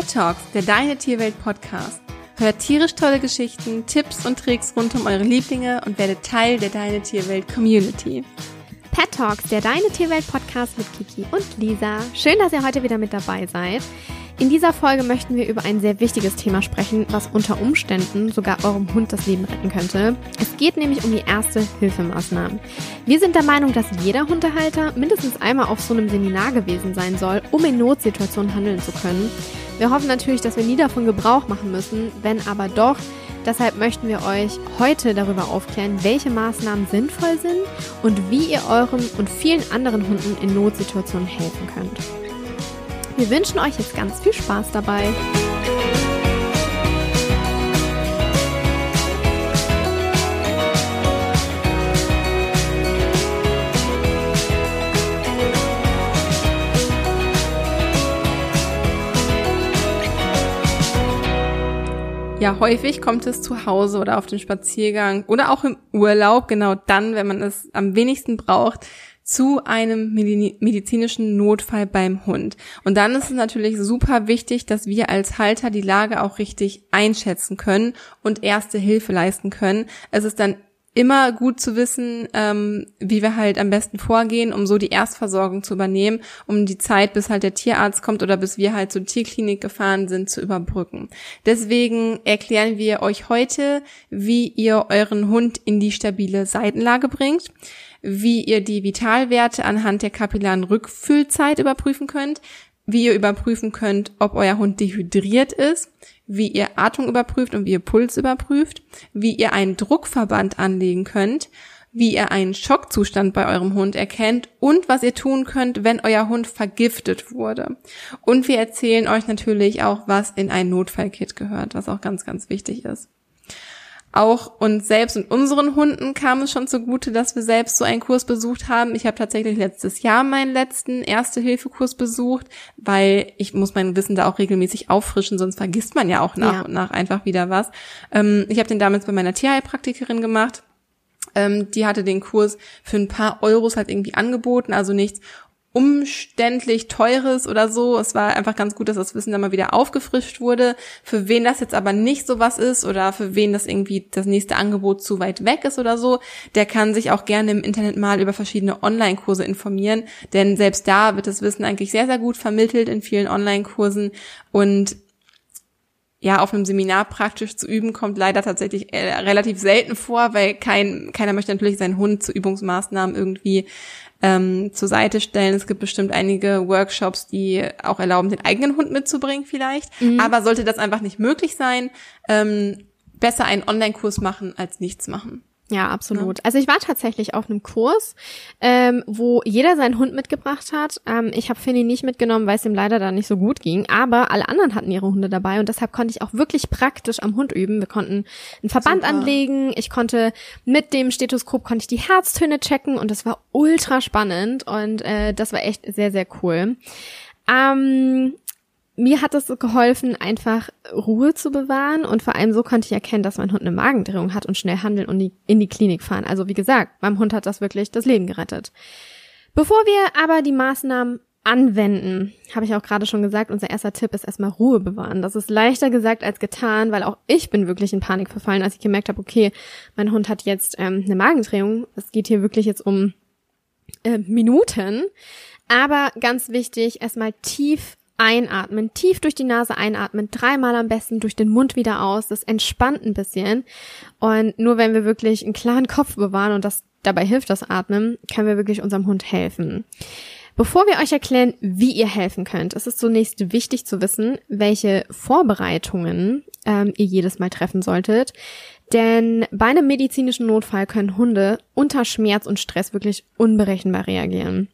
Pet Talks, der Deine Tierwelt Podcast. Hört tierisch tolle Geschichten, Tipps und Tricks rund um eure Lieblinge und werdet Teil der Deine Tierwelt Community. Pet Talks, der Deine Tierwelt Podcast mit Kiki und Lisa. Schön, dass ihr heute wieder mit dabei seid. In dieser Folge möchten wir über ein sehr wichtiges Thema sprechen, was unter Umständen sogar eurem Hund das Leben retten könnte. Es geht nämlich um die erste Hilfemaßnahmen. Wir sind der Meinung, dass jeder Hundehalter mindestens einmal auf so einem Seminar gewesen sein soll, um in Notsituationen handeln zu können. Wir hoffen natürlich, dass wir nie davon Gebrauch machen müssen, wenn aber doch, Deshalb möchten wir euch heute darüber aufklären, welche Maßnahmen sinnvoll sind und wie ihr eurem und vielen anderen Hunden in Notsituationen helfen könnt. Wir wünschen euch jetzt ganz viel Spaß dabei. Ja, häufig kommt es zu Hause oder auf dem Spaziergang oder auch im Urlaub, genau dann, wenn man es am wenigsten braucht, zu einem medizinischen Notfall beim Hund. Und dann ist es natürlich super wichtig, dass wir als Halter die Lage auch richtig einschätzen können und erste Hilfe leisten können. Es ist dann immer gut zu wissen, ähm, wie wir halt am besten vorgehen, um so die Erstversorgung zu übernehmen, um die Zeit, bis halt der Tierarzt kommt oder bis wir halt zur Tierklinik gefahren sind, zu überbrücken. Deswegen erklären wir euch heute, wie ihr euren Hund in die stabile Seitenlage bringt wie ihr die Vitalwerte anhand der kapillaren Rückfüllzeit überprüfen könnt, wie ihr überprüfen könnt, ob euer Hund dehydriert ist, wie ihr Atmung überprüft und wie ihr Puls überprüft, wie ihr einen Druckverband anlegen könnt, wie ihr einen Schockzustand bei eurem Hund erkennt und was ihr tun könnt, wenn euer Hund vergiftet wurde. Und wir erzählen euch natürlich auch, was in ein Notfallkit gehört, was auch ganz, ganz wichtig ist. Auch uns selbst und unseren Hunden kam es schon zugute, dass wir selbst so einen Kurs besucht haben. Ich habe tatsächlich letztes Jahr meinen letzten Erste-Hilfe-Kurs besucht, weil ich muss mein Wissen da auch regelmäßig auffrischen, sonst vergisst man ja auch nach ja. und nach einfach wieder was. Ähm, ich habe den damals bei meiner Tierheilpraktikerin gemacht. Ähm, die hatte den Kurs für ein paar Euros halt irgendwie angeboten, also nichts umständlich teures oder so. Es war einfach ganz gut, dass das Wissen dann mal wieder aufgefrischt wurde. Für wen das jetzt aber nicht so was ist oder für wen das irgendwie das nächste Angebot zu weit weg ist oder so, der kann sich auch gerne im Internet mal über verschiedene Online-Kurse informieren, denn selbst da wird das Wissen eigentlich sehr, sehr gut vermittelt in vielen Online-Kursen und ja, auf einem Seminar praktisch zu üben, kommt leider tatsächlich äh, relativ selten vor, weil kein, keiner möchte natürlich seinen Hund zu Übungsmaßnahmen irgendwie ähm, zur Seite stellen. Es gibt bestimmt einige Workshops, die auch erlauben, den eigenen Hund mitzubringen vielleicht. Mhm. Aber sollte das einfach nicht möglich sein, ähm, besser einen Online-Kurs machen als nichts machen. Ja, absolut. Ja. Also ich war tatsächlich auf einem Kurs, ähm, wo jeder seinen Hund mitgebracht hat. Ähm, ich habe Finny nicht mitgenommen, weil es ihm leider da nicht so gut ging. Aber alle anderen hatten ihre Hunde dabei und deshalb konnte ich auch wirklich praktisch am Hund üben. Wir konnten einen Verband Super. anlegen. Ich konnte mit dem Stethoskop konnte ich die Herztöne checken und das war ultra spannend und äh, das war echt sehr sehr cool. Ähm, mir hat es geholfen, einfach Ruhe zu bewahren und vor allem so konnte ich erkennen, dass mein Hund eine Magendrehung hat und schnell handeln und in die Klinik fahren. Also wie gesagt, meinem Hund hat das wirklich das Leben gerettet. Bevor wir aber die Maßnahmen anwenden, habe ich auch gerade schon gesagt, unser erster Tipp ist erstmal Ruhe bewahren. Das ist leichter gesagt als getan, weil auch ich bin wirklich in Panik verfallen, als ich gemerkt habe, okay, mein Hund hat jetzt ähm, eine Magendrehung. Es geht hier wirklich jetzt um äh, Minuten. Aber ganz wichtig, erstmal tief einatmen, tief durch die Nase einatmen, dreimal am besten durch den Mund wieder aus. Das entspannt ein bisschen. Und nur wenn wir wirklich einen klaren Kopf bewahren und das dabei hilft das Atmen, können wir wirklich unserem Hund helfen. Bevor wir euch erklären, wie ihr helfen könnt, ist es zunächst wichtig zu wissen, welche Vorbereitungen ähm, ihr jedes Mal treffen solltet. Denn bei einem medizinischen Notfall können Hunde unter Schmerz und Stress wirklich unberechenbar reagieren.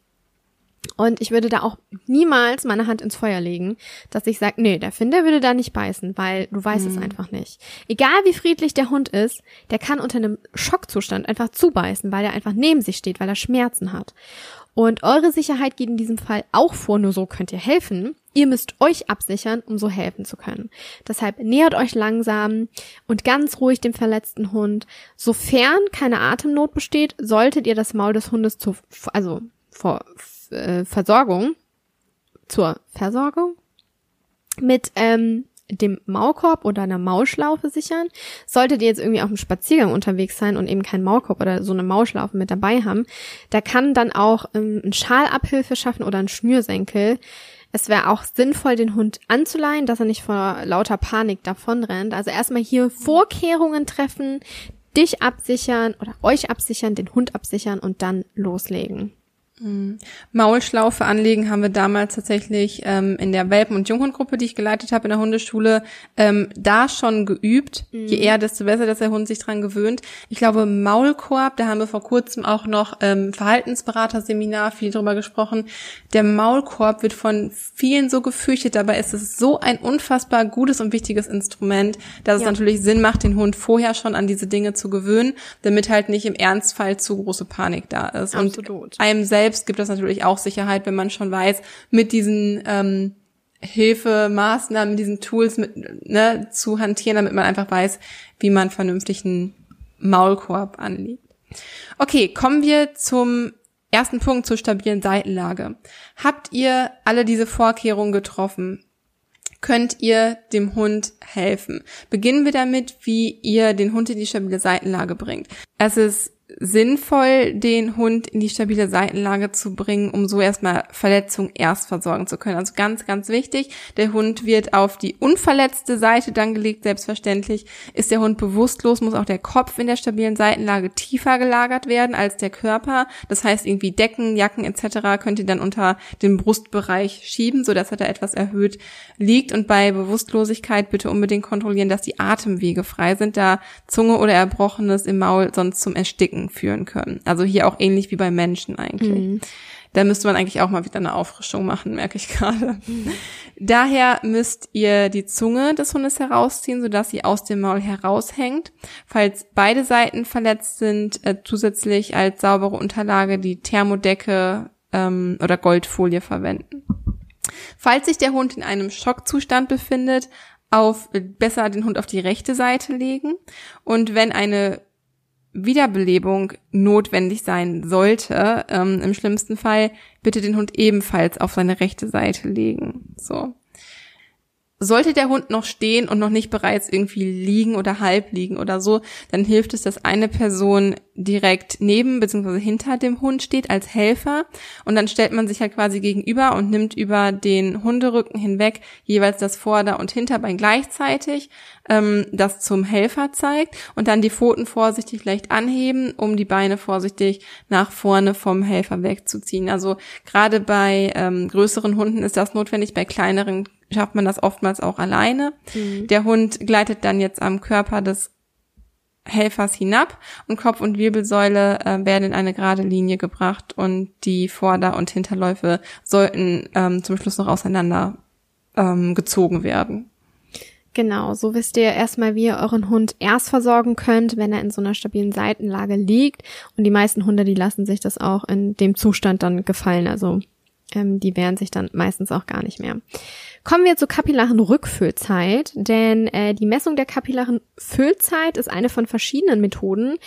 Und ich würde da auch niemals meine Hand ins Feuer legen, dass ich sage, nee, der Finder würde da nicht beißen, weil du weißt mhm. es einfach nicht. Egal wie friedlich der Hund ist, der kann unter einem Schockzustand einfach zubeißen, weil er einfach neben sich steht, weil er Schmerzen hat. Und eure Sicherheit geht in diesem Fall auch vor, nur so könnt ihr helfen. Ihr müsst euch absichern, um so helfen zu können. Deshalb nähert euch langsam und ganz ruhig dem verletzten Hund. Sofern keine Atemnot besteht, solltet ihr das Maul des Hundes zu, also vor, äh, Versorgung, zur Versorgung, mit ähm, dem Maulkorb oder einer Maulschlaufe sichern. Solltet ihr jetzt irgendwie auf dem Spaziergang unterwegs sein und eben keinen Maulkorb oder so eine Maulschlaufe mit dabei haben, da kann dann auch ähm, ein Schal Abhilfe schaffen oder ein Schnürsenkel. Es wäre auch sinnvoll, den Hund anzuleihen, dass er nicht vor lauter Panik davonrennt. Also erstmal hier Vorkehrungen treffen, dich absichern oder euch absichern, den Hund absichern und dann loslegen. Mhm. Maulschlaufe anlegen haben wir damals tatsächlich ähm, in der Welpen- und Junghundgruppe, die ich geleitet habe in der Hundeschule, ähm, da schon geübt. Mhm. Je eher, desto besser, dass der Hund sich dran gewöhnt. Ich glaube, Maulkorb, da haben wir vor kurzem auch noch ähm, Verhaltensberaterseminar viel drüber gesprochen. Der Maulkorb wird von vielen so gefürchtet, dabei ist es so ein unfassbar gutes und wichtiges Instrument, dass ja. es natürlich Sinn macht, den Hund vorher schon an diese Dinge zu gewöhnen, damit halt nicht im Ernstfall zu große Panik da ist. Absolut. Und einem selbst selbst gibt es natürlich auch Sicherheit, wenn man schon weiß, mit diesen ähm, Hilfemaßnahmen, mit diesen Tools mit, ne, zu hantieren, damit man einfach weiß, wie man vernünftig einen Maulkorb anlegt. Okay, kommen wir zum ersten Punkt zur stabilen Seitenlage. Habt ihr alle diese Vorkehrungen getroffen? Könnt ihr dem Hund helfen? Beginnen wir damit, wie ihr den Hund in die stabile Seitenlage bringt. Es ist sinnvoll, den Hund in die stabile Seitenlage zu bringen, um so erstmal Verletzungen erst versorgen zu können. Also ganz, ganz wichtig. Der Hund wird auf die unverletzte Seite dann gelegt, selbstverständlich. Ist der Hund bewusstlos, muss auch der Kopf in der stabilen Seitenlage tiefer gelagert werden als der Körper. Das heißt, irgendwie Decken, Jacken etc. könnt ihr dann unter den Brustbereich schieben, sodass er da etwas erhöht liegt. Und bei Bewusstlosigkeit bitte unbedingt kontrollieren, dass die Atemwege frei sind, da Zunge oder Erbrochenes im Maul sonst zum Ersticken Führen können. Also hier auch ähnlich wie bei Menschen eigentlich. Mhm. Da müsste man eigentlich auch mal wieder eine Auffrischung machen, merke ich gerade. Mhm. Daher müsst ihr die Zunge des Hundes herausziehen, sodass sie aus dem Maul heraushängt. Falls beide Seiten verletzt sind, äh, zusätzlich als saubere Unterlage die Thermodecke ähm, oder Goldfolie verwenden. Falls sich der Hund in einem Schockzustand befindet, auf besser den Hund auf die rechte Seite legen und wenn eine Wiederbelebung notwendig sein sollte, ähm, im schlimmsten Fall bitte den Hund ebenfalls auf seine rechte Seite legen. So. Sollte der Hund noch stehen und noch nicht bereits irgendwie liegen oder halb liegen oder so, dann hilft es, dass eine Person direkt neben bzw. hinter dem Hund steht als Helfer und dann stellt man sich halt quasi gegenüber und nimmt über den Hunderücken hinweg jeweils das Vorder- und Hinterbein gleichzeitig, ähm, das zum Helfer zeigt und dann die Pfoten vorsichtig leicht anheben, um die Beine vorsichtig nach vorne vom Helfer wegzuziehen. Also gerade bei ähm, größeren Hunden ist das notwendig, bei kleineren schafft man das oftmals auch alleine. Mhm. Der Hund gleitet dann jetzt am Körper des Helfers hinab und Kopf und Wirbelsäule äh, werden in eine gerade Linie gebracht und die Vorder- und Hinterläufe sollten ähm, zum Schluss noch auseinander ähm, gezogen werden. Genau, so wisst ihr erstmal, wie ihr euren Hund erst versorgen könnt, wenn er in so einer stabilen Seitenlage liegt. Und die meisten Hunde, die lassen sich das auch in dem Zustand dann gefallen. Also ähm, die wehren sich dann meistens auch gar nicht mehr. Kommen wir zur kapillaren Rückfüllzeit, denn äh, die Messung der kapillaren Füllzeit ist eine von verschiedenen Methoden,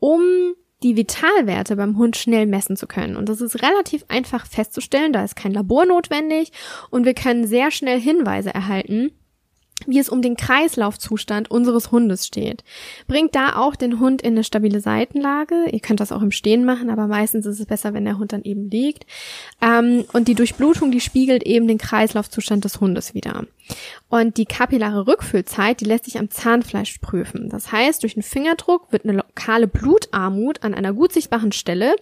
um die Vitalwerte beim Hund schnell messen zu können. Und das ist relativ einfach festzustellen, da ist kein Labor notwendig und wir können sehr schnell Hinweise erhalten, wie es um den Kreislaufzustand unseres Hundes steht. Bringt da auch den Hund in eine stabile Seitenlage. Ihr könnt das auch im Stehen machen, aber meistens ist es besser, wenn der Hund dann eben liegt. Ähm, und die Durchblutung, die spiegelt eben den Kreislaufzustand des Hundes wieder. Und die kapillare Rückfüllzeit, die lässt sich am Zahnfleisch prüfen. Das heißt, durch einen Fingerdruck wird eine lokale Blutarmut an einer gut sichtbaren Stelle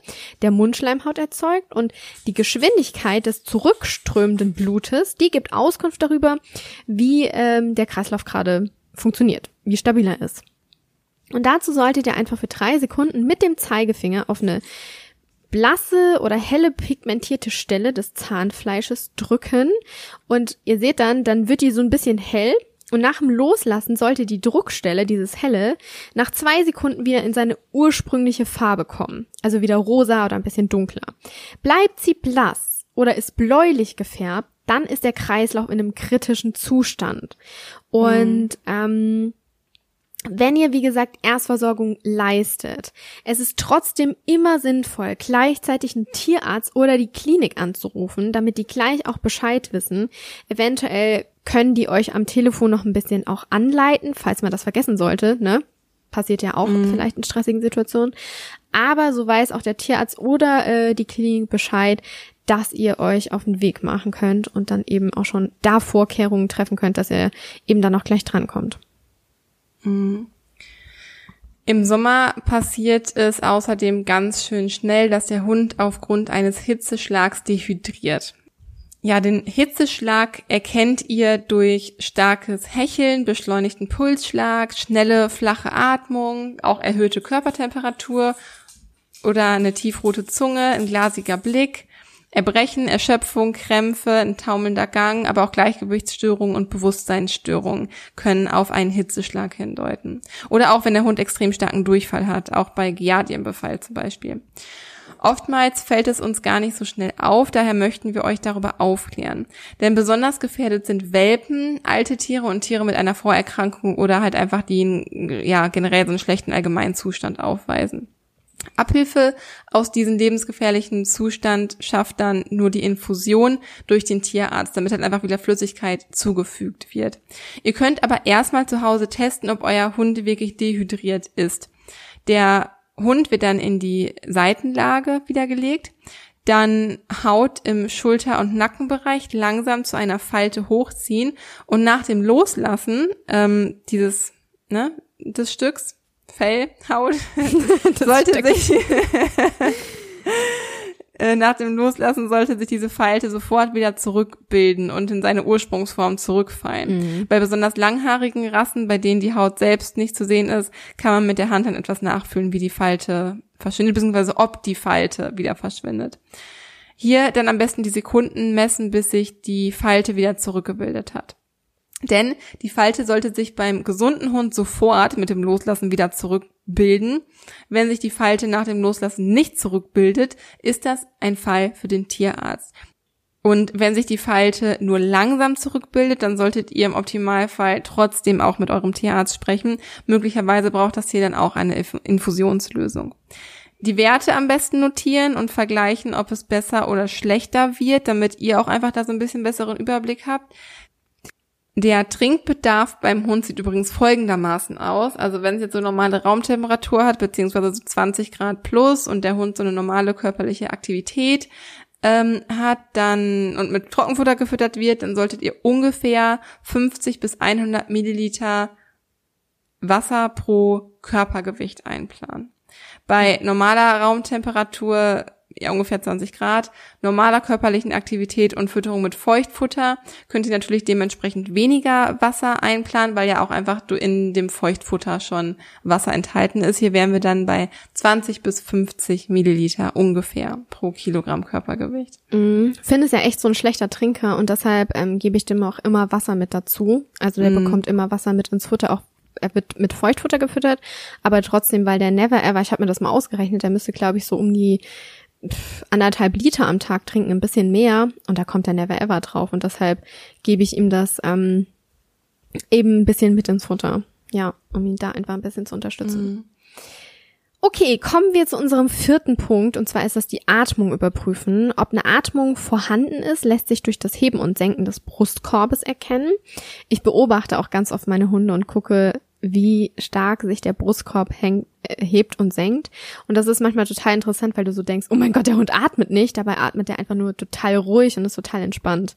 der Mundschleimhaut erzeugt und die Geschwindigkeit des zurückströmenden Blutes, die gibt Auskunft darüber, wie ähm, der Kreislauf gerade funktioniert, wie stabil er ist. Und dazu solltet ihr einfach für drei Sekunden mit dem Zeigefinger auf eine blasse oder helle pigmentierte Stelle des Zahnfleisches drücken und ihr seht dann, dann wird die so ein bisschen hell und nach dem Loslassen sollte die Druckstelle, dieses helle, nach zwei Sekunden wieder in seine ursprüngliche Farbe kommen. Also wieder rosa oder ein bisschen dunkler. Bleibt sie blass oder ist bläulich gefärbt, dann ist der Kreislauf in einem kritischen Zustand. Und mhm. ähm, wenn ihr, wie gesagt, Erstversorgung leistet, es ist trotzdem immer sinnvoll, gleichzeitig einen Tierarzt oder die Klinik anzurufen, damit die gleich auch Bescheid wissen. Eventuell können die euch am Telefon noch ein bisschen auch anleiten, falls man das vergessen sollte, ne? Passiert ja auch mhm. vielleicht in stressigen Situationen. Aber so weiß auch der Tierarzt oder äh, die Klinik Bescheid, dass ihr euch auf den Weg machen könnt und dann eben auch schon da Vorkehrungen treffen könnt, dass ihr eben dann auch gleich drankommt. Mhm. Im Sommer passiert es außerdem ganz schön schnell, dass der Hund aufgrund eines Hitzeschlags dehydriert. Ja, den Hitzeschlag erkennt ihr durch starkes Hecheln, beschleunigten Pulsschlag, schnelle, flache Atmung, auch erhöhte Körpertemperatur oder eine tiefrote Zunge, ein glasiger Blick, Erbrechen, Erschöpfung, Krämpfe, ein taumelnder Gang, aber auch Gleichgewichtsstörungen und Bewusstseinsstörungen können auf einen Hitzeschlag hindeuten. Oder auch wenn der Hund extrem starken Durchfall hat, auch bei Giardienbefall zum Beispiel. Oftmals fällt es uns gar nicht so schnell auf, daher möchten wir euch darüber aufklären. Denn besonders gefährdet sind Welpen, alte Tiere und Tiere mit einer Vorerkrankung oder halt einfach die ja generell so einen schlechten Allgemeinzustand aufweisen. Abhilfe aus diesem lebensgefährlichen Zustand schafft dann nur die Infusion durch den Tierarzt, damit halt einfach wieder Flüssigkeit zugefügt wird. Ihr könnt aber erstmal zu Hause testen, ob euer Hund wirklich dehydriert ist. Der Hund wird dann in die Seitenlage wieder gelegt, dann Haut im Schulter- und Nackenbereich langsam zu einer Falte hochziehen und nach dem Loslassen ähm, dieses ne, des Stücks Fell, Haut sollte sich Äh, nach dem Loslassen sollte sich diese Falte sofort wieder zurückbilden und in seine Ursprungsform zurückfallen. Mhm. Bei besonders langhaarigen Rassen, bei denen die Haut selbst nicht zu sehen ist, kann man mit der Hand dann etwas nachfühlen, wie die Falte verschwindet, beziehungsweise ob die Falte wieder verschwindet. Hier dann am besten die Sekunden messen, bis sich die Falte wieder zurückgebildet hat. Denn die Falte sollte sich beim gesunden Hund sofort mit dem Loslassen wieder zurückbilden. Wenn sich die Falte nach dem Loslassen nicht zurückbildet, ist das ein Fall für den Tierarzt. Und wenn sich die Falte nur langsam zurückbildet, dann solltet ihr im Optimalfall trotzdem auch mit eurem Tierarzt sprechen. Möglicherweise braucht das Tier dann auch eine Infusionslösung. Die Werte am besten notieren und vergleichen, ob es besser oder schlechter wird, damit ihr auch einfach da so ein bisschen besseren Überblick habt. Der Trinkbedarf beim Hund sieht übrigens folgendermaßen aus. Also wenn es jetzt so normale Raumtemperatur hat, beziehungsweise so 20 Grad plus und der Hund so eine normale körperliche Aktivität ähm, hat, dann und mit Trockenfutter gefüttert wird, dann solltet ihr ungefähr 50 bis 100 Milliliter Wasser pro Körpergewicht einplanen. Bei normaler Raumtemperatur ja, ungefähr 20 Grad, normaler körperlichen Aktivität und Fütterung mit Feuchtfutter könnt ihr natürlich dementsprechend weniger Wasser einplanen, weil ja auch einfach in dem Feuchtfutter schon Wasser enthalten ist. Hier wären wir dann bei 20 bis 50 Milliliter ungefähr pro Kilogramm Körpergewicht. Mm, Finn ist ja echt so ein schlechter Trinker und deshalb ähm, gebe ich dem auch immer Wasser mit dazu. Also der mm. bekommt immer Wasser mit ins Futter, auch er wird mit Feuchtfutter gefüttert, aber trotzdem, weil der Never Ever, ich habe mir das mal ausgerechnet, der müsste, glaube ich, so um die anderthalb Liter am Tag trinken, ein bisschen mehr und da kommt er never ever drauf und deshalb gebe ich ihm das ähm, eben ein bisschen mit ins Futter. Ja, um ihn da einfach ein bisschen zu unterstützen. Mhm. Okay, kommen wir zu unserem vierten Punkt und zwar ist das die Atmung überprüfen. Ob eine Atmung vorhanden ist, lässt sich durch das Heben und Senken des Brustkorbes erkennen. Ich beobachte auch ganz oft meine Hunde und gucke, wie stark sich der Brustkorb hängt, äh, hebt und senkt. Und das ist manchmal total interessant, weil du so denkst, oh mein Gott, der Hund atmet nicht. Dabei atmet er einfach nur total ruhig und ist total entspannt.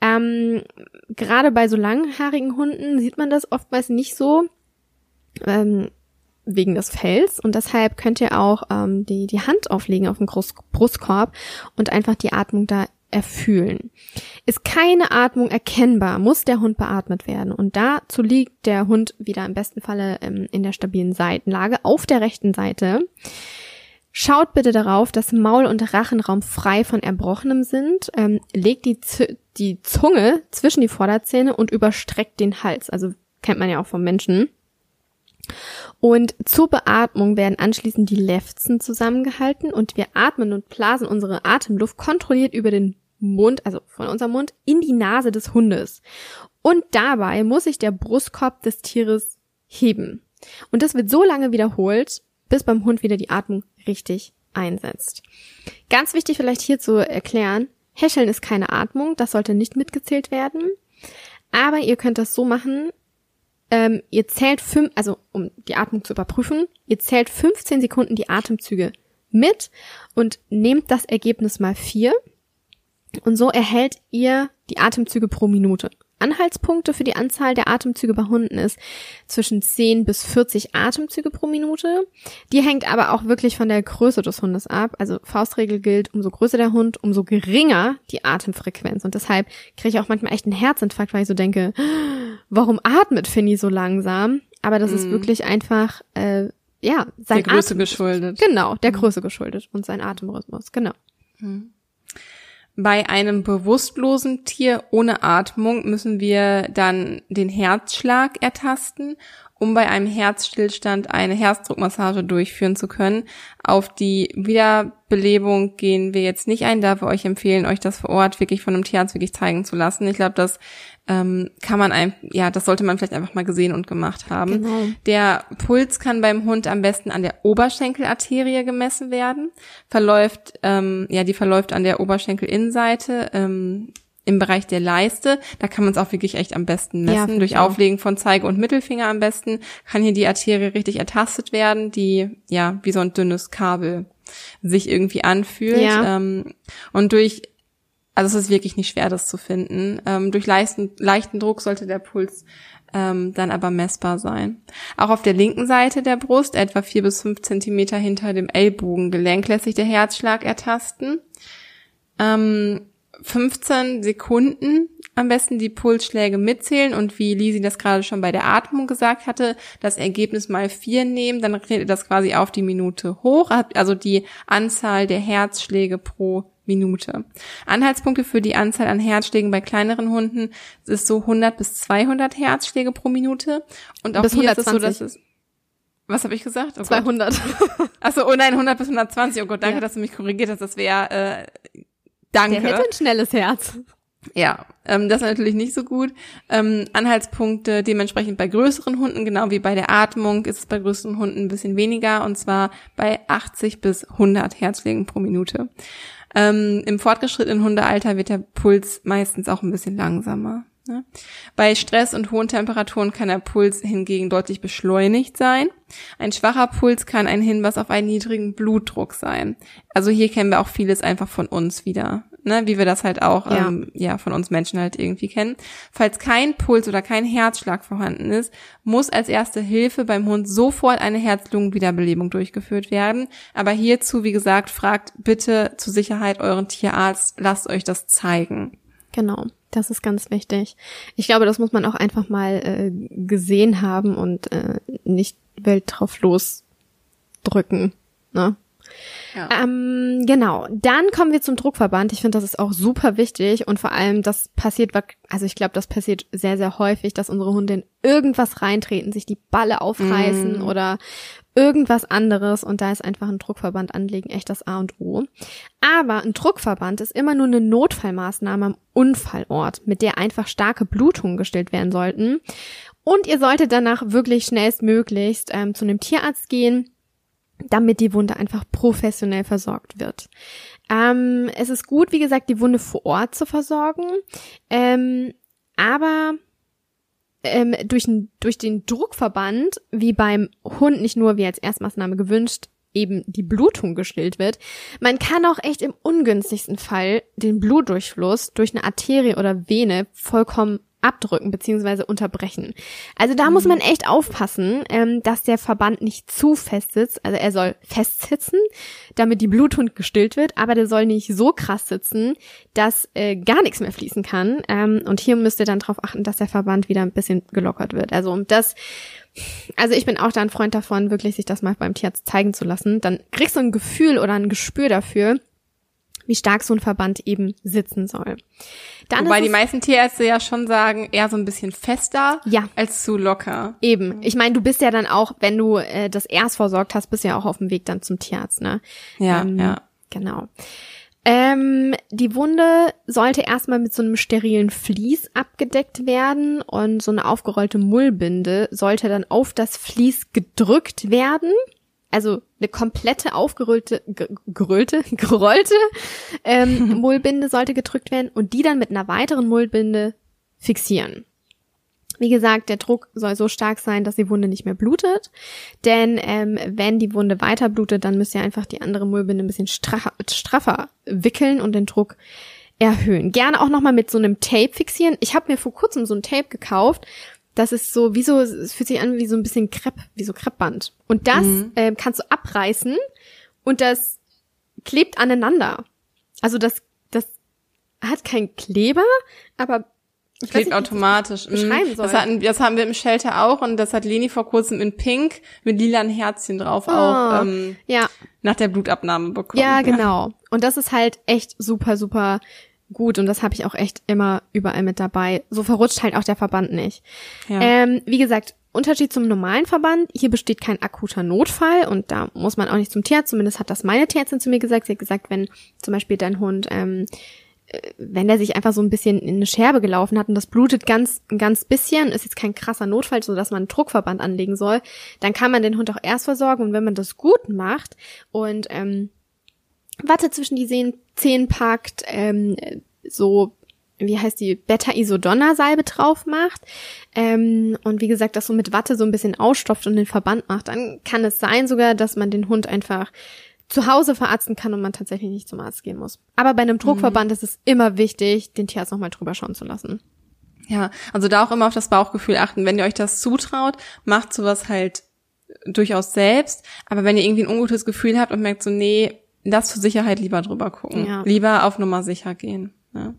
Ähm, Gerade bei so langhaarigen Hunden sieht man das oftmals nicht so. Ähm, wegen des Fells und deshalb könnt ihr auch ähm, die, die Hand auflegen auf den Brustkorb und einfach die Atmung da erfühlen. Ist keine Atmung erkennbar, muss der Hund beatmet werden. Und dazu liegt der Hund wieder im besten Falle ähm, in der stabilen Seitenlage auf der rechten Seite. Schaut bitte darauf, dass Maul- und Rachenraum frei von Erbrochenem sind. Ähm, legt die, die Zunge zwischen die Vorderzähne und überstreckt den Hals. Also kennt man ja auch vom Menschen. Und zur Beatmung werden anschließend die Lefzen zusammengehalten und wir atmen und blasen unsere Atemluft kontrolliert über den Mund, also von unserem Mund, in die Nase des Hundes. Und dabei muss sich der Brustkorb des Tieres heben. Und das wird so lange wiederholt, bis beim Hund wieder die Atmung richtig einsetzt. Ganz wichtig vielleicht hier zu erklären, Häscheln ist keine Atmung, das sollte nicht mitgezählt werden. Aber ihr könnt das so machen, ähm, ihr zählt fünf, also um die Atmung zu überprüfen, ihr zählt 15 Sekunden die Atemzüge mit und nehmt das Ergebnis mal vier. Und so erhält ihr die Atemzüge pro Minute. Anhaltspunkte für die Anzahl der Atemzüge bei Hunden ist zwischen 10 bis 40 Atemzüge pro Minute. Die hängt aber auch wirklich von der Größe des Hundes ab. Also Faustregel gilt, umso größer der Hund, umso geringer die Atemfrequenz. Und deshalb kriege ich auch manchmal echt einen Herzinfarkt, weil ich so denke, warum atmet Finny so langsam? Aber das mm. ist mhm. wirklich einfach, äh, ja, sein Der Größe Atem geschuldet. Genau, der mm. Größe geschuldet und sein Atemrhythmus, genau. Mm. Bei einem bewusstlosen Tier ohne Atmung müssen wir dann den Herzschlag ertasten, um bei einem Herzstillstand eine Herzdruckmassage durchführen zu können. Auf die Wiederbelebung gehen wir jetzt nicht ein, da wir euch empfehlen, euch das vor Ort wirklich von einem Tierarzt wirklich zeigen zu lassen. Ich glaube, das ähm, kann man ein, ja, das sollte man vielleicht einfach mal gesehen und gemacht haben. Genau. Der Puls kann beim Hund am besten an der Oberschenkelarterie gemessen werden. Verläuft, ähm, ja, die verläuft an der Oberschenkelinnenseite. Ähm, im Bereich der Leiste, da kann man es auch wirklich echt am besten messen. Ja, Durch Auflegen von Zeige und Mittelfinger am besten kann hier die Arterie richtig ertastet werden, die ja wie so ein dünnes Kabel sich irgendwie anfühlt. Ja. Ähm, und durch also es ist wirklich nicht schwer, das zu finden. Ähm, durch leichten, leichten Druck sollte der Puls ähm, dann aber messbar sein. Auch auf der linken Seite der Brust, etwa vier bis fünf Zentimeter hinter dem Ellbogengelenk, lässt sich der Herzschlag ertasten. Ähm, 15 Sekunden am besten die Pulsschläge mitzählen und wie Lisi das gerade schon bei der Atmung gesagt hatte, das Ergebnis mal vier nehmen, dann redet das quasi auf die Minute hoch, also die Anzahl der Herzschläge pro Minute. Anhaltspunkte für die Anzahl an Herzschlägen bei kleineren Hunden ist so 100 bis 200 Herzschläge pro Minute. Und auch bis hier 120. ist es so, dass es was habe ich gesagt? Oh 200. Achso, oh nein, 100 bis 120. Oh Gott, danke, ja. dass du mich korrigiert hast. Das wäre, äh, danke. Der hätte ein schnelles Herz. Ja, ähm, das ist natürlich nicht so gut. Ähm, Anhaltspunkte dementsprechend bei größeren Hunden, genau wie bei der Atmung, ist es bei größeren Hunden ein bisschen weniger und zwar bei 80 bis 100 Herzschlägen pro Minute. Ähm, Im fortgeschrittenen Hundealter wird der Puls meistens auch ein bisschen langsamer. Ne? Bei Stress und hohen Temperaturen kann der Puls hingegen deutlich beschleunigt sein. Ein schwacher Puls kann ein Hinweis auf einen niedrigen Blutdruck sein. Also hier kennen wir auch vieles einfach von uns wieder ne, wie wir das halt auch ja. Ähm, ja von uns Menschen halt irgendwie kennen. Falls kein Puls oder kein Herzschlag vorhanden ist, muss als erste Hilfe beim Hund sofort eine Herz-Lungen-Wiederbelebung durchgeführt werden. Aber hierzu, wie gesagt, fragt bitte zur Sicherheit euren Tierarzt, lasst euch das zeigen. Genau. Das ist ganz wichtig. Ich glaube, das muss man auch einfach mal äh, gesehen haben und äh, nicht Welt drauf losdrücken. Ne? Ja. Ähm, genau. Dann kommen wir zum Druckverband. Ich finde, das ist auch super wichtig und vor allem, das passiert, also ich glaube, das passiert sehr, sehr häufig, dass unsere Hunde in irgendwas reintreten, sich die Balle aufreißen mm. oder irgendwas anderes und da ist einfach ein Druckverband anlegen echt das A und O. Aber ein Druckverband ist immer nur eine Notfallmaßnahme am Unfallort, mit der einfach starke Blutungen gestillt werden sollten. Und ihr solltet danach wirklich schnellstmöglichst ähm, zu einem Tierarzt gehen, damit die Wunde einfach professionell versorgt wird. Ähm, es ist gut, wie gesagt, die Wunde vor Ort zu versorgen, ähm, aber ähm, durch, durch den Druckverband, wie beim Hund nicht nur wie als Erstmaßnahme gewünscht, eben die Blutung gestillt wird. Man kann auch echt im ungünstigsten Fall den Blutdurchfluss durch eine Arterie oder Vene vollkommen abdrücken beziehungsweise unterbrechen. Also da mhm. muss man echt aufpassen, ähm, dass der Verband nicht zu fest sitzt. Also er soll fest sitzen, damit die Bluthund gestillt wird, aber der soll nicht so krass sitzen, dass äh, gar nichts mehr fließen kann. Ähm, und hier müsst ihr dann darauf achten, dass der Verband wieder ein bisschen gelockert wird. Also um das also ich bin auch da ein Freund davon, wirklich sich das mal beim Tierarzt zeigen zu lassen. Dann kriegst du ein Gefühl oder ein Gespür dafür, wie stark so ein Verband eben sitzen soll. Dann Wobei die meisten Tierärzte ja schon sagen, eher so ein bisschen fester ja. als zu locker. Eben. Ich meine, du bist ja dann auch, wenn du äh, das erst versorgt hast, bist ja auch auf dem Weg dann zum Tierarzt, ne? Ja, ähm, ja. Genau. Ähm, die Wunde sollte erstmal mit so einem sterilen Vlies abgedeckt werden und so eine aufgerollte Mullbinde sollte dann auf das Vlies gedrückt werden also eine komplette aufgerollte, gerollte, gerollte ähm, Mullbinde sollte gedrückt werden und die dann mit einer weiteren Mullbinde fixieren. Wie gesagt, der Druck soll so stark sein, dass die Wunde nicht mehr blutet. Denn ähm, wenn die Wunde weiter blutet, dann müsst ihr einfach die andere Mullbinde ein bisschen straffer, straffer wickeln und den Druck erhöhen. Gerne auch nochmal mit so einem Tape fixieren. Ich habe mir vor kurzem so ein Tape gekauft. Das ist so, wie so, es fühlt sich an wie so ein bisschen Krepp, wie so Kreppband. Und das mhm. äh, kannst du abreißen und das klebt aneinander. Also das, das hat keinen Kleber, aber ich Klebt nicht, automatisch. Mhm. Beschreiben soll. Das, hatten, das haben wir im Shelter auch und das hat Leni vor kurzem in Pink mit lilanen Herzchen drauf oh, auch ähm, ja. nach der Blutabnahme bekommen. Ja, genau. Und das ist halt echt super, super gut und das habe ich auch echt immer überall mit dabei. So verrutscht halt auch der Verband nicht. Ja. Ähm, wie gesagt, Unterschied zum normalen Verband, hier besteht kein akuter Notfall und da muss man auch nicht zum Tierarzt, zumindest hat das meine Tierärztin zu mir gesagt. Sie hat gesagt, wenn zum Beispiel dein Hund ähm, wenn der sich einfach so ein bisschen in eine Scherbe gelaufen hat und das blutet ganz, ganz bisschen, ist jetzt kein krasser Notfall, so dass man einen Druckverband anlegen soll, dann kann man den Hund auch erst versorgen und wenn man das gut macht und ähm, Watte zwischen die Zehen packt, ähm, so wie heißt die Beta-Isodonna-Salbe drauf macht ähm, und wie gesagt das so mit Watte so ein bisschen ausstopft und den Verband macht, dann kann es sein sogar, dass man den Hund einfach zu Hause verarzten kann und man tatsächlich nicht zum Arzt gehen muss. Aber bei einem Druckverband mhm. ist es immer wichtig, den Tierarzt nochmal drüber schauen zu lassen. Ja, also da auch immer auf das Bauchgefühl achten. Wenn ihr euch das zutraut, macht sowas halt durchaus selbst. Aber wenn ihr irgendwie ein ungutes Gefühl habt und merkt so, nee, lasst zur Sicherheit lieber drüber gucken. Ja. Lieber auf Nummer sicher gehen. Ja.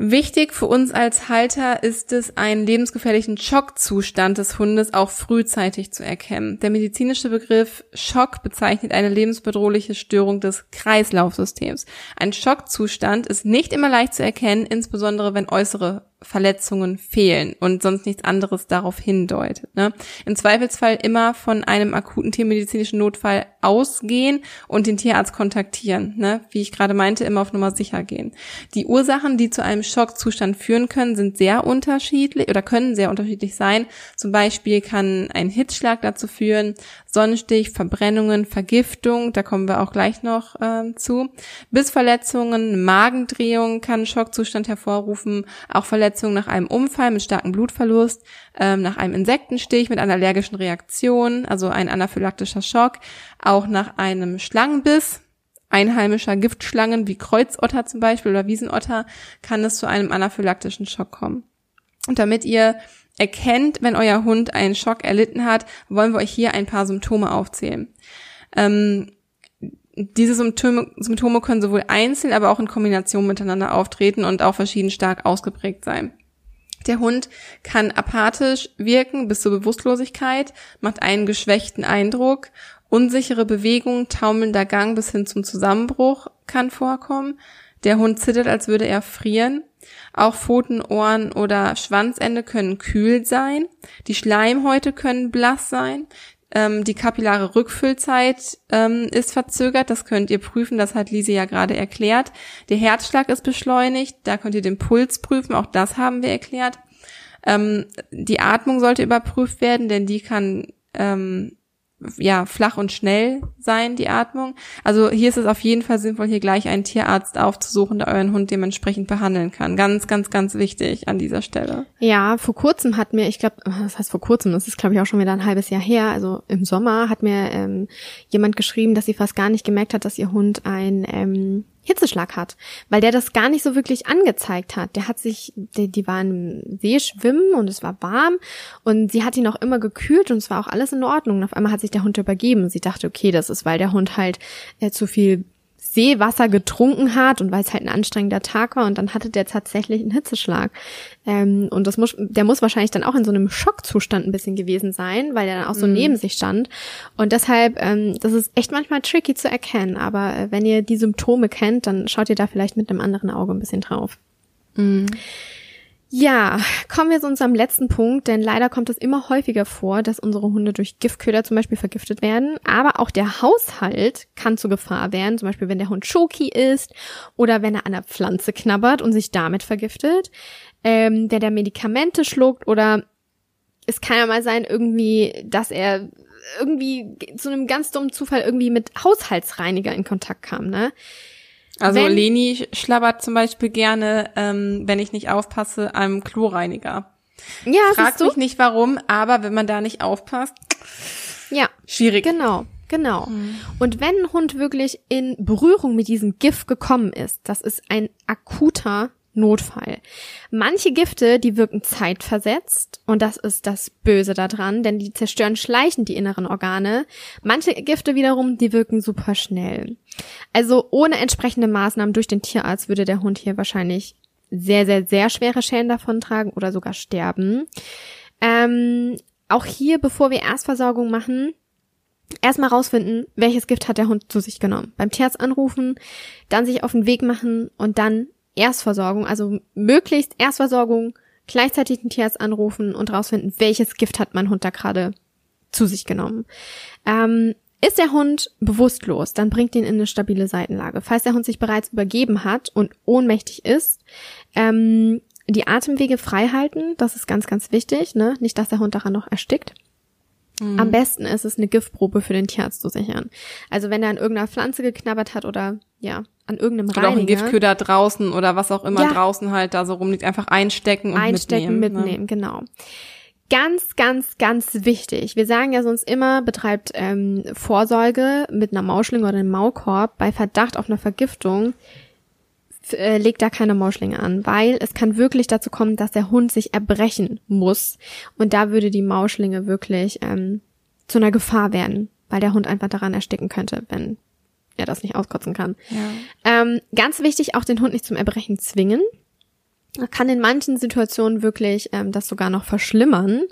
Wichtig für uns als Halter ist es, einen lebensgefährlichen Schockzustand des Hundes auch frühzeitig zu erkennen. Der medizinische Begriff Schock bezeichnet eine lebensbedrohliche Störung des Kreislaufsystems. Ein Schockzustand ist nicht immer leicht zu erkennen, insbesondere wenn äußere Verletzungen fehlen und sonst nichts anderes darauf hindeutet. Ne? Im Zweifelsfall immer von einem akuten tiermedizinischen Notfall ausgehen und den Tierarzt kontaktieren. Ne? Wie ich gerade meinte, immer auf Nummer sicher gehen. Die Ursachen, die zu einem Schockzustand führen können, sind sehr unterschiedlich oder können sehr unterschiedlich sein. Zum Beispiel kann ein Hitzschlag dazu führen, Sonnenstich, Verbrennungen, Vergiftung, da kommen wir auch gleich noch äh, zu. Bissverletzungen, Magendrehung kann Schockzustand hervorrufen, auch Verletzungen nach einem Unfall mit starkem Blutverlust, ähm, nach einem Insektenstich mit einer allergischen Reaktion, also ein anaphylaktischer Schock, auch nach einem Schlangenbiss, einheimischer Giftschlangen wie Kreuzotter zum Beispiel oder Wiesenotter kann es zu einem anaphylaktischen Schock kommen. Und damit ihr erkennt, wenn euer Hund einen Schock erlitten hat, wollen wir euch hier ein paar Symptome aufzählen. Ähm, diese Symptome, Symptome können sowohl einzeln, aber auch in Kombination miteinander auftreten und auch verschieden stark ausgeprägt sein. Der Hund kann apathisch wirken bis zur Bewusstlosigkeit, macht einen geschwächten Eindruck, unsichere Bewegung, taumelnder Gang bis hin zum Zusammenbruch kann vorkommen. Der Hund zittert, als würde er frieren. Auch Pfoten, Ohren oder Schwanzende können kühl sein. Die Schleimhäute können blass sein. Ähm, die kapillare Rückfüllzeit ähm, ist verzögert, das könnt ihr prüfen, das hat Lise ja gerade erklärt. Der Herzschlag ist beschleunigt, da könnt ihr den Puls prüfen, auch das haben wir erklärt. Ähm, die Atmung sollte überprüft werden, denn die kann ähm, ja, flach und schnell sein, die Atmung. Also hier ist es auf jeden Fall sinnvoll, hier gleich einen Tierarzt aufzusuchen, der euren Hund dementsprechend behandeln kann. Ganz, ganz, ganz wichtig an dieser Stelle. Ja, vor kurzem hat mir, ich glaube, das heißt vor kurzem, das ist glaube ich auch schon wieder ein halbes Jahr her, also im Sommer hat mir ähm, jemand geschrieben, dass sie fast gar nicht gemerkt hat, dass ihr Hund ein ähm, Hitzeschlag hat, weil der das gar nicht so wirklich angezeigt hat. Der hat sich, die, die waren im See schwimmen und es war warm und sie hat ihn auch immer gekühlt und es war auch alles in Ordnung. Und auf einmal hat sich der Hund übergeben. Sie dachte, okay, das ist, weil der Hund halt äh, zu viel Seewasser getrunken hat und weil es halt ein anstrengender Tag war und dann hatte der tatsächlich einen Hitzeschlag. Ähm, und das muss, der muss wahrscheinlich dann auch in so einem Schockzustand ein bisschen gewesen sein, weil er dann auch so mhm. neben sich stand. Und deshalb, ähm, das ist echt manchmal tricky zu erkennen. Aber äh, wenn ihr die Symptome kennt, dann schaut ihr da vielleicht mit einem anderen Auge ein bisschen drauf. Mhm. Ja, kommen wir zu unserem letzten Punkt, denn leider kommt es immer häufiger vor, dass unsere Hunde durch Giftköder zum Beispiel vergiftet werden. Aber auch der Haushalt kann zur Gefahr werden, zum Beispiel wenn der Hund Schoki isst oder wenn er an der Pflanze knabbert und sich damit vergiftet, ähm, der der Medikamente schluckt oder es kann ja mal sein irgendwie, dass er irgendwie zu einem ganz dummen Zufall irgendwie mit Haushaltsreiniger in Kontakt kam, ne? Also Leni schlabbert zum Beispiel gerne, ähm, wenn ich nicht aufpasse, am Kloreiniger. Ja, Frag mich nicht warum, aber wenn man da nicht aufpasst, Ja, schwierig. genau. Genau. Und wenn ein Hund wirklich in Berührung mit diesem Gift gekommen ist, das ist ein akuter Notfall. Manche Gifte, die wirken zeitversetzt und das ist das Böse daran, denn die zerstören schleichend die inneren Organe. Manche Gifte wiederum, die wirken super schnell. Also ohne entsprechende Maßnahmen durch den Tierarzt würde der Hund hier wahrscheinlich sehr, sehr, sehr schwere Schäden davontragen oder sogar sterben. Ähm, auch hier, bevor wir Erstversorgung machen, erstmal rausfinden, welches Gift hat der Hund zu sich genommen. Beim Tierarzt anrufen, dann sich auf den Weg machen und dann Erstversorgung, also möglichst Erstversorgung, gleichzeitig den Tierarzt anrufen und rausfinden, welches Gift hat mein Hund da gerade zu sich genommen. Ähm, ist der Hund bewusstlos, dann bringt ihn in eine stabile Seitenlage. Falls der Hund sich bereits übergeben hat und ohnmächtig ist, ähm, die Atemwege frei halten, das ist ganz, ganz wichtig, ne? Nicht, dass der Hund daran noch erstickt. Mhm. Am besten ist es, eine Giftprobe für den Tierarzt zu sichern. Also wenn er an irgendeiner Pflanze geknabbert hat oder ja, an irgendeinem Oder auch ein Reiniger, Giftköder draußen oder was auch immer Ja. draußen halt da so rumliegt, einfach einstecken und einstecken, mitnehmen. mitnehmen, genau. Ganz, ganz, ganz wichtig. Wir sagen ja sonst immer, betreibt ähm, Vorsorge mit einer Mauschlinge oder einem Maulkorb. Bei Verdacht auf eine Vergiftung äh, legt da keine Mauschlinge an, weil es kann wirklich dazu kommen, dass der Hund sich erbrechen muss. Und da würde die Mauschlinge wirklich ähm, zu einer Gefahr werden, weil der Hund einfach daran ersticken könnte, wenn er das nicht auskotzen kann. Ja. Ähm, ganz wichtig, auch den Hund nicht zum Erbrechen zwingen. Er kann in manchen Situationen wirklich ähm, das sogar noch verschlimmern.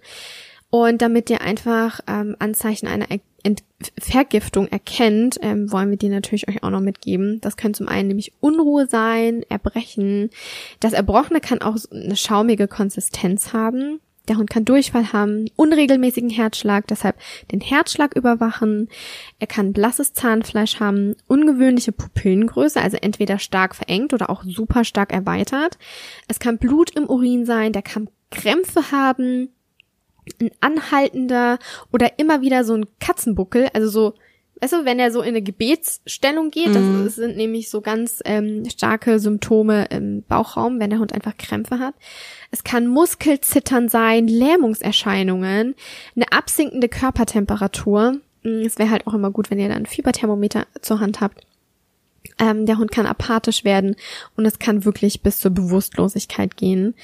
Und damit ihr einfach ähm, Anzeichen einer er Ent Vergiftung erkennt, ähm, wollen wir die natürlich euch auch noch mitgeben. Das können zum einen nämlich Unruhe sein, Erbrechen. Das Erbrochene kann auch eine schaumige Konsistenz haben. Der Hund kann Durchfall haben, unregelmäßigen Herzschlag, deshalb den Herzschlag überwachen. Er kann blasses Zahnfleisch haben, ungewöhnliche Pupillengröße, also entweder stark verengt oder auch super stark erweitert. Es kann Blut im Urin sein, der kann Krämpfe haben, ein anhaltender oder immer wieder so ein Katzenbuckel, also so, weißt du, wenn er so in eine Gebetsstellung geht, Mhm. das sind nämlich so ganz ähm, starke Symptome im Bauchraum, wenn der Hund einfach Krämpfe hat. Es kann Muskelzittern sein, Lähmungserscheinungen, eine absinkende Körpertemperatur. Mm, Es wäre halt auch immer gut, wenn ihr dann ein Fieberthermometer zur Hand habt. Ähm, der Hund kann apathisch werden und es kann wirklich bis zur Bewusstlosigkeit gehen.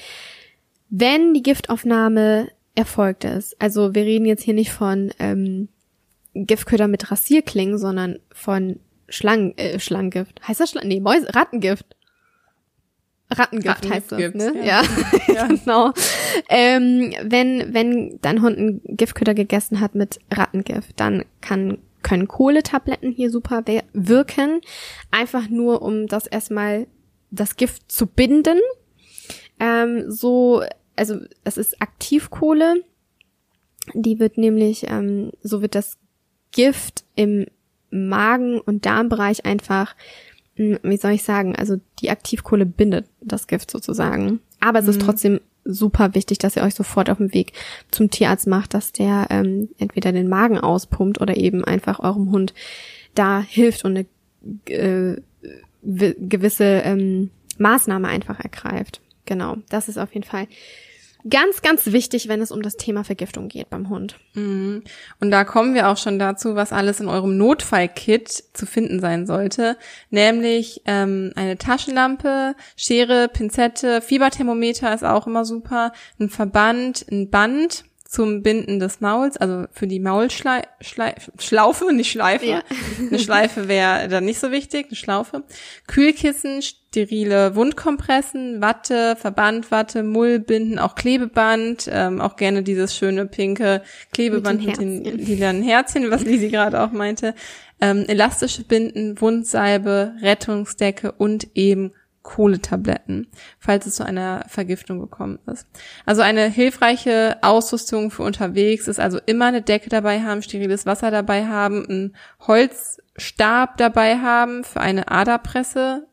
Wenn die Giftaufnahme erfolgt ist, also wir reden jetzt hier nicht von ähm, Giftköder mit Rasierklingen, sondern von Schlangen, äh, Schlangengift. Heißt das Schlangen? Nee, Mäuse, Rattengift. Rattengift heißt das, Rattengift, ne? ja. Ja, Ja. genau. Ähm, wenn, wenn dein Hund einen Giftköder gegessen hat mit Rattengift, dann kann, können Kohletabletten hier super wirken. Einfach nur, um das erstmal, das Gift zu binden. Ähm, so, also es ist Aktivkohle. Die wird nämlich, ähm, so wird das Gift im Magen- und Darmbereich einfach, mh, wie soll ich sagen, also die Aktivkohle bindet das Gift sozusagen. Aber es ist trotzdem super wichtig, dass ihr euch sofort auf den Weg zum Tierarzt macht, dass der ähm, entweder den Magen auspumpt oder eben einfach eurem Hund da hilft und eine äh, wi- gewisse ähm, Maßnahme einfach ergreift. Genau, das ist auf jeden Fall ganz, ganz wichtig, wenn es um das Thema Vergiftung geht beim Hund. Mhm. Und da kommen wir auch schon dazu, was alles in eurem Notfallkit zu finden sein sollte. Nämlich ähm, eine Taschenlampe, Schere, Pinzette, Fieberthermometer ist auch immer super, ein Verband, ein Band zum Binden des Mauls, also für die Maulschlaufe, nicht Schleife. Ja. Eine Schleife wäre dann nicht so wichtig, eine Schlaufe. Kühlkissen, sterile Wundkompressen, Watte, Verbandwatte, Mullbinden, auch Klebeband, ähm, auch gerne dieses schöne pinke Klebeband Mit mit den den, Herzchen. lilanen Herzchen, was Lisi gerade auch meinte. Ähm, elastische Binden, Wundsalbe, Rettungsdecke und eben Kohletabletten, falls es zu einer Vergiftung gekommen ist. Also eine hilfreiche Ausrüstung für unterwegs ist also immer eine Decke dabei haben, steriles Wasser dabei haben, einen Holzstab dabei haben für eine Aderpresse.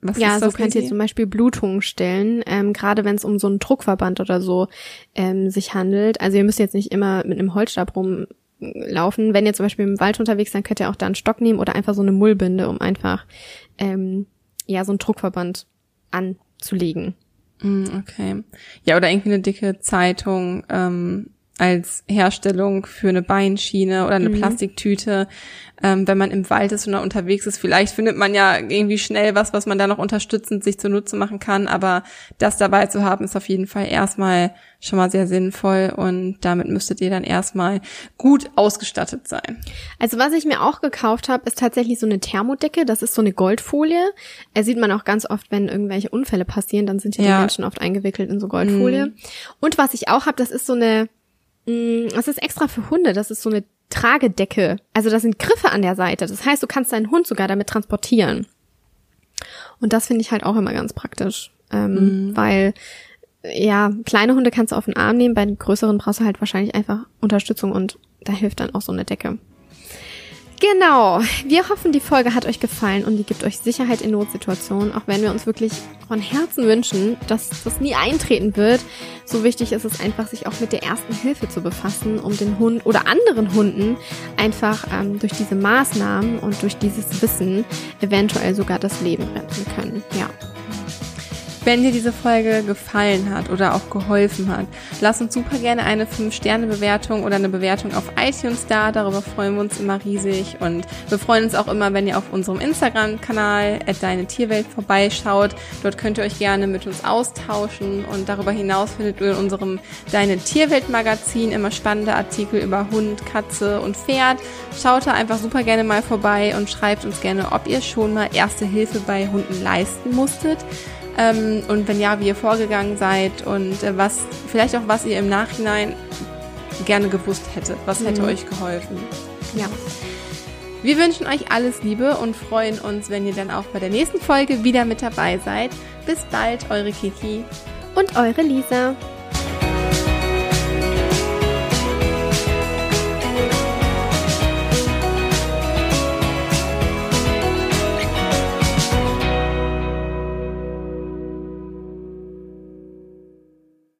Was ja, so könnt ihr zum Beispiel Blutungen stellen, ähm, gerade wenn es um so einen Druckverband oder so ähm, sich handelt. Also ihr müsst jetzt nicht immer mit einem Holzstab rumlaufen. Wenn ihr zum Beispiel im Wald unterwegs seid, könnt ihr auch da einen Stock nehmen oder einfach so eine Mullbinde, um einfach ähm, ja so einen Druckverband anzulegen. Mm, okay. Ja, oder irgendwie eine dicke Zeitung ähm, als Herstellung für eine Beinschiene oder eine Mhm. Plastiktüte. Ähm, wenn man im Wald ist oder unterwegs ist, vielleicht findet man ja irgendwie schnell was, was man da noch unterstützend sich zunutze machen kann. Aber das dabei zu haben, ist auf jeden Fall erstmal schon mal sehr sinnvoll und damit müsstet ihr dann erstmal gut ausgestattet sein. Also was ich mir auch gekauft habe, ist tatsächlich so eine Thermodecke. Das ist so eine Goldfolie. Er sieht man auch ganz oft, wenn irgendwelche Unfälle passieren, dann sind ja, Ja. die Menschen oft eingewickelt in so Goldfolie. Und was ich auch habe, das ist so eine, mh, das ist extra für Hunde. Das ist so eine Tragedecke. Also da sind Griffe an der Seite. Das heißt, du kannst deinen Hund sogar damit transportieren. Und das finde ich halt auch immer ganz praktisch, ähm, weil ja, kleine Hunde kannst du auf den Arm nehmen, bei den größeren brauchst du halt wahrscheinlich einfach Unterstützung und da hilft dann auch so eine Decke. Genau. Wir hoffen, die Folge hat euch gefallen und die gibt euch Sicherheit in Notsituationen, auch wenn wir uns wirklich von Herzen wünschen, dass das nie eintreten wird. So wichtig ist es einfach, sich auch mit der ersten Hilfe zu befassen, um den Hund oder anderen Hunden einfach ähm, durch diese Maßnahmen und durch dieses Wissen eventuell sogar das Leben retten können. Ja. Wenn dir diese Folge gefallen hat oder auch geholfen hat, lass uns super gerne eine 5-Sterne-Bewertung oder eine Bewertung auf iTunes da. Darüber freuen wir uns immer riesig. Und wir freuen uns auch immer, wenn ihr auf unserem Instagram-Kanal deine Tierwelt vorbeischaut. Dort könnt ihr euch gerne mit uns austauschen. Und darüber hinaus findet ihr in unserem Deine Tierwelt-Magazin immer spannende Artikel über Hund, Katze und Pferd. Schaut da einfach super gerne mal vorbei und schreibt uns gerne, ob ihr schon mal Erste Hilfe bei Hunden leisten musstet. Ähm, und wenn ja, wie ihr vorgegangen seid und äh, was, vielleicht auch was ihr im Nachhinein gerne gewusst hättet. Was hätte Mhm. euch geholfen? Ja. Wir wünschen euch alles Liebe und freuen uns, wenn ihr dann auch bei der nächsten Folge wieder mit dabei seid. Bis bald, eure Kiki. Und eure Lisa.